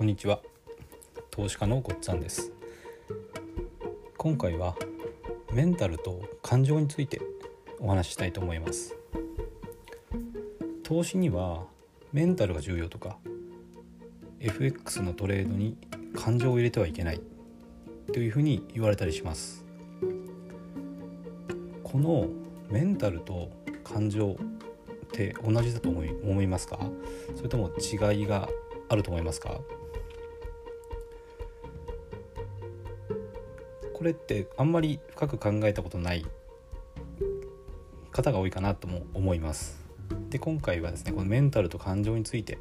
こんにちは。投資家のごっつぁんです。今回はメンタルと感情についてお話ししたいと思います。投資にはメンタルが重要とか FX のトレードに感情を入れてはいけないというふうに言われたりします。このメンタルと感情って同じだと思い思いますか？それとも違いがあると思いますか？これってあんまり深く考えたことない方が多いかなとも思います。で今回はですねこのメンタルと感情について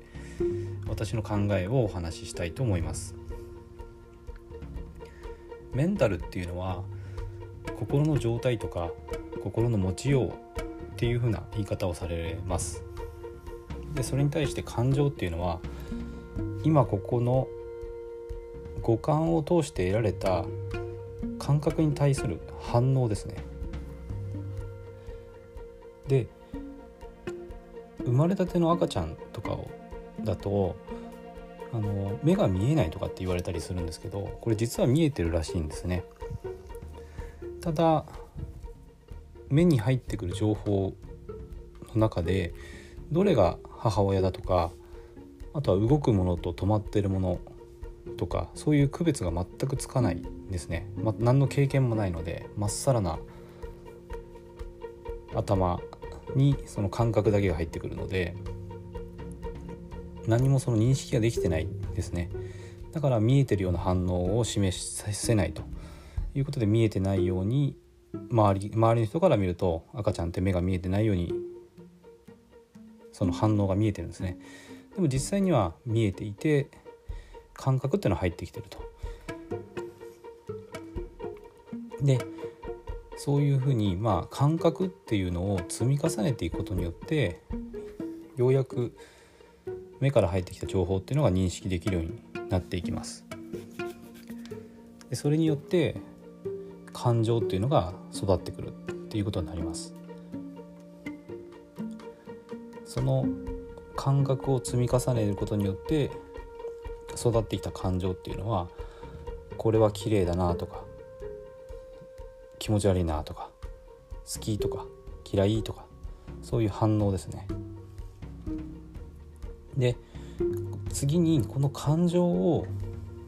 私の考えをお話ししたいと思います。メンタルっていうのは心の状態とか心の持ちようっていう風な言い方をされます。でそれに対して感情っていうのは今ここの五感を通して得られた感覚に対する反応ですね。で生まれたての赤ちゃんとかをだとあの目が見えないとかって言われたりするんですけどこれ実は見えてるらしいんですね。ただ目に入ってくる情報の中でどれが母親だとかあとは動くものと止まってるものとかそういう区別が全くつかないですね、ま、何の経験もないのでまっさらな頭にその感覚だけが入ってくるので何もその認識ができてないですね。だから見えてるような反応を示させないということで見えてないように周り周りの人から見ると赤ちゃんって目が見えてないようにその反応が見えてるんですね。でも実際には見えていて感覚っていうのは入ってきてると。でそういうふうにまあ感覚っていうのを積み重ねていくことによってようやく目から入ってきた情報っていうのが認識できるようになっていきます。でそれによって感情っていうのが育ってくるっていうことになります。その感覚を積み重ねることによって育ってきた感情っていうのはこれは綺麗だなとか気持ち悪いなとか好きとか嫌いとかそういう反応ですね。で次にこの感情を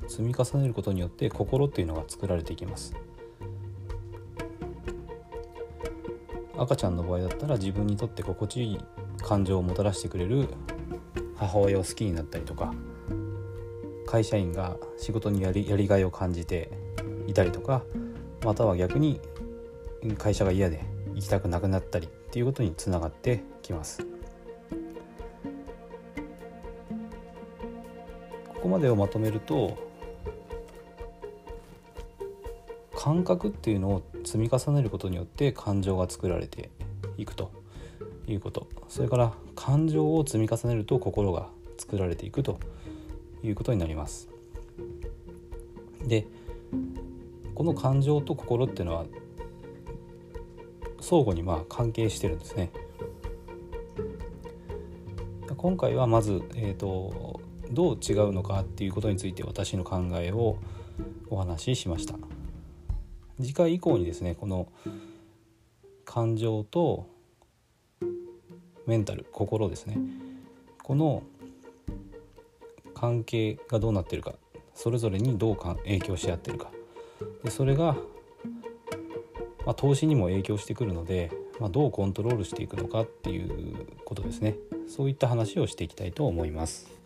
積み重ねることによって心っていうのが作られていきます。赤ちゃんの場合だったら自分にとって心地いい感情をもたらしてくれる母親を好きになったりとか会社員が仕事にやりやりがいを感じていたりとかまたは逆に会社が嫌で行きたくなくなったりっていうことにつながってきます。ここまでをまとめると感覚っていうのを積み重ねることによって感情が作られていくと。いうこと。それから感情を積み重ねると心が作られていくと。いうことになります。でこの感情と心っていうのは相互にまあ関係してるんですね。今回はまず、えーと、どう違うのかっていうことについて私の考えをお話ししました。次回以降にですねこの感情とメンタル心ですね。この関係がどうなってるかそれぞれにどうか影響し合ってるかでそれが、まあ、投資にも影響してくるので、まあ、どうコントロールしていくのかっていうことですねそういった話をしていきたいと思います。